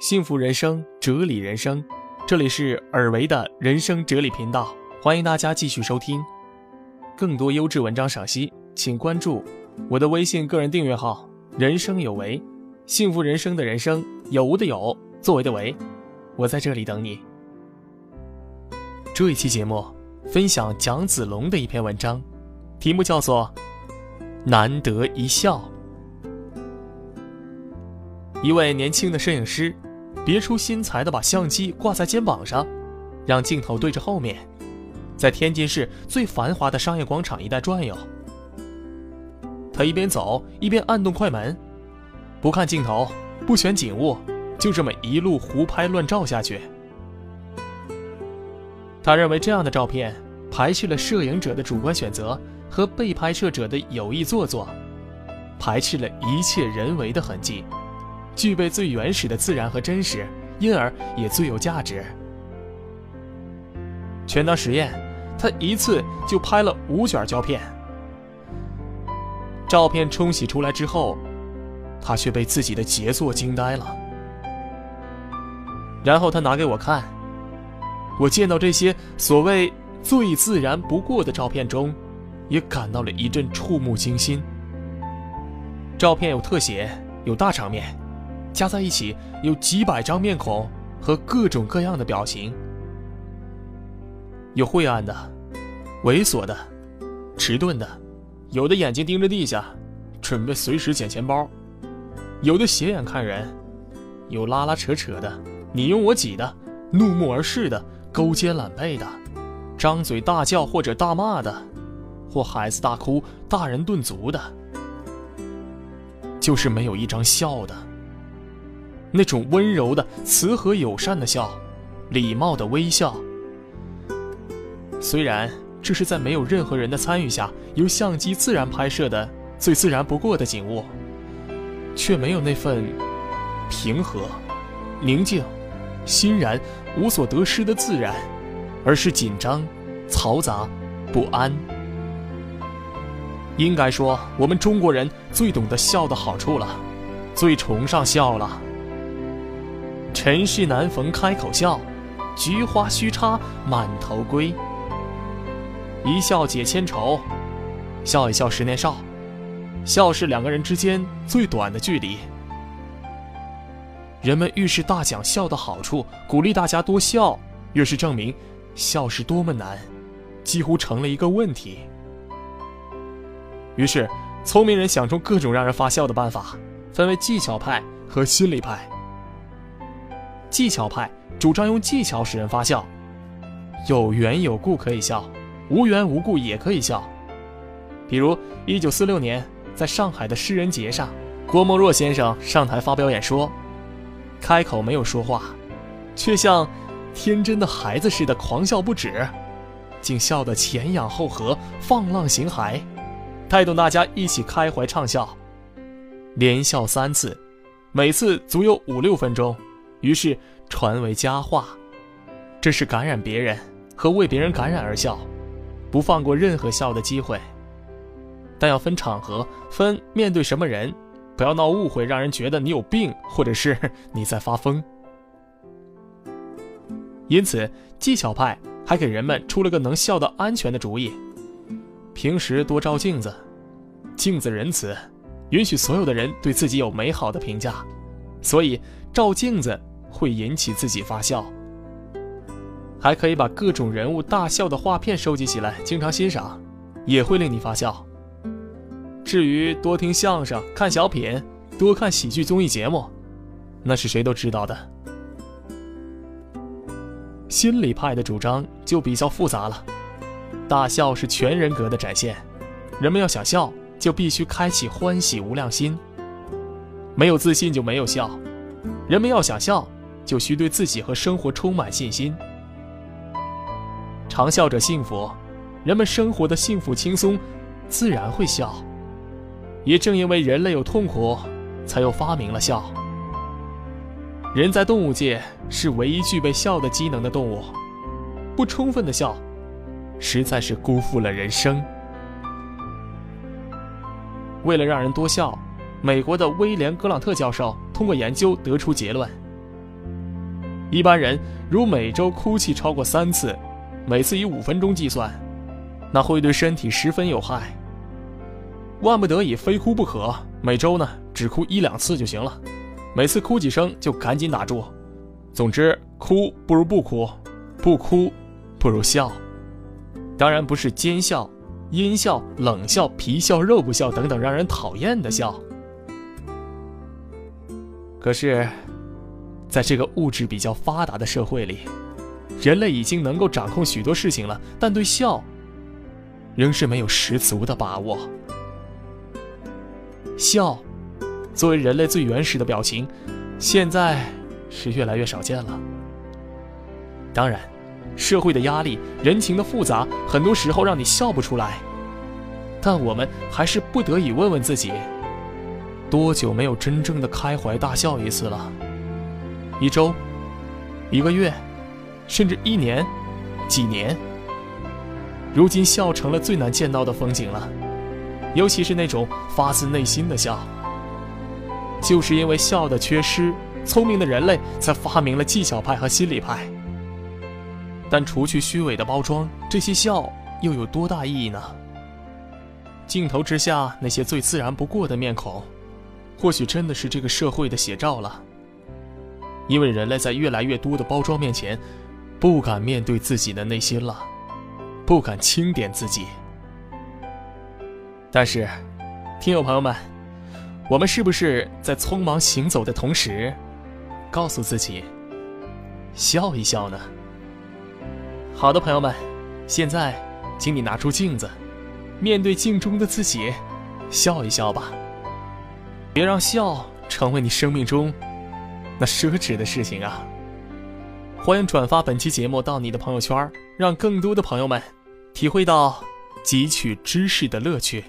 幸福人生，哲理人生，这里是尔维的人生哲理频道，欢迎大家继续收听。更多优质文章赏析，请关注我的微信个人订阅号“人生有为”，幸福人生的人生有无的有，作为的为，我在这里等你。这一期节目分享蒋子龙的一篇文章，题目叫做《难得一笑》。一位年轻的摄影师。别出心裁地把相机挂在肩膀上，让镜头对着后面，在天津市最繁华的商业广场一带转悠。他一边走一边按动快门，不看镜头，不选景物，就这么一路胡拍乱照下去。他认为这样的照片排斥了摄影者的主观选择和被拍摄者的有意做作，排斥了一切人为的痕迹。具备最原始的自然和真实，因而也最有价值。全当实验，他一次就拍了五卷胶片。照片冲洗出来之后，他却被自己的杰作惊呆了。然后他拿给我看，我见到这些所谓最自然不过的照片中，也感到了一阵触目惊心。照片有特写，有大场面。加在一起有几百张面孔和各种各样的表情，有晦暗的、猥琐的、迟钝的，有的眼睛盯着地下，准备随时捡钱包；有的斜眼看人，有拉拉扯扯的，你拥我挤的，怒目而视的，勾肩揽背的，张嘴大叫或者大骂的，或孩子大哭、大人顿足的，就是没有一张笑的。那种温柔的、慈和友善的笑，礼貌的微笑。虽然这是在没有任何人的参与下，由相机自然拍摄的最自然不过的景物，却没有那份平和、宁静、欣然、无所得失的自然，而是紧张、嘈杂、不安。应该说，我们中国人最懂得笑的好处了，最崇尚笑了。尘世难逢开口笑，菊花须插满头归。一笑解千愁，笑一笑十年少。笑是两个人之间最短的距离。人们越是大讲笑的好处，鼓励大家多笑，越是证明笑是多么难，几乎成了一个问题。于是，聪明人想出各种让人发笑的办法，分为技巧派和心理派。技巧派主张用技巧使人发笑，有缘有故可以笑，无缘无故也可以笑。比如，一九四六年在上海的诗人节上，郭沫若先生上台发表演说，开口没有说话，却像天真的孩子似的狂笑不止，竟笑得前仰后合，放浪形骸，带动大家一起开怀畅笑，连笑三次，每次足有五六分钟。于是传为佳话，这是感染别人和为别人感染而笑，不放过任何笑的机会。但要分场合，分面对什么人，不要闹误会，让人觉得你有病，或者是你在发疯。因此，技巧派还给人们出了个能笑得安全的主意：平时多照镜子，镜子仁慈，允许所有的人对自己有美好的评价，所以照镜子。会引起自己发笑，还可以把各种人物大笑的画片收集起来，经常欣赏，也会令你发笑。至于多听相声、看小品、多看喜剧综艺节目，那是谁都知道的。心理派的主张就比较复杂了，大笑是全人格的展现，人们要想笑，就必须开启欢喜无量心，没有自信就没有笑，人们要想笑。就需对自己和生活充满信心。常笑者幸福，人们生活的幸福轻松，自然会笑。也正因为人类有痛苦，才又发明了笑。人在动物界是唯一具备笑的机能的动物，不充分的笑，实在是辜负了人生。为了让人多笑，美国的威廉·格朗特教授通过研究得出结论。一般人如每周哭泣超过三次，每次以五分钟计算，那会对身体十分有害。万不得已非哭不可，每周呢只哭一两次就行了，每次哭几声就赶紧打住。总之，哭不如不哭，不哭不如笑。当然不是奸笑、阴笑、冷笑、皮笑肉不笑等等让人讨厌的笑。可是，在这个物质比较发达的社会里，人类已经能够掌控许多事情了，但对笑，仍是没有十足的把握。笑，作为人类最原始的表情，现在是越来越少见了。当然，社会的压力、人情的复杂，很多时候让你笑不出来。但我们还是不得已问问自己：多久没有真正的开怀大笑一次了？一周、一个月，甚至一年、几年？如今，笑成了最难见到的风景了。尤其是那种发自内心的笑，就是因为笑的缺失，聪明的人类才发明了技巧派和心理派。但除去虚伪的包装，这些笑又有多大意义呢？镜头之下那些最自然不过的面孔，或许真的是这个社会的写照了。因为人类在越来越多的包装面前，不敢面对自己的内心了，不敢清点自己。但是，听友朋友们，我们是不是在匆忙行走的同时，告诉自己笑一笑呢？好的，朋友们，现在请你拿出镜子，面对镜中的自己，笑一笑吧。别让笑成为你生命中那奢侈的事情啊！欢迎转发本期节目到你的朋友圈，让更多的朋友们体会到汲取知识的乐趣。